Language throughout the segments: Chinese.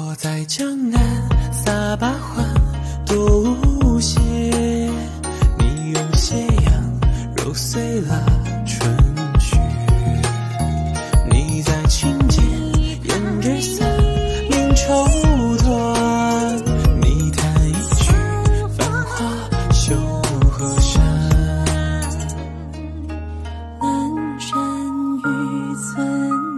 我在江南撒把欢，多无邪。你用斜阳揉碎了春雪。你在琴间胭脂伞，明绸缎。你弹一曲繁华绣河山。南山渔村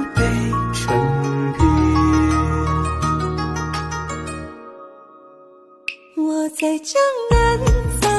我在江南。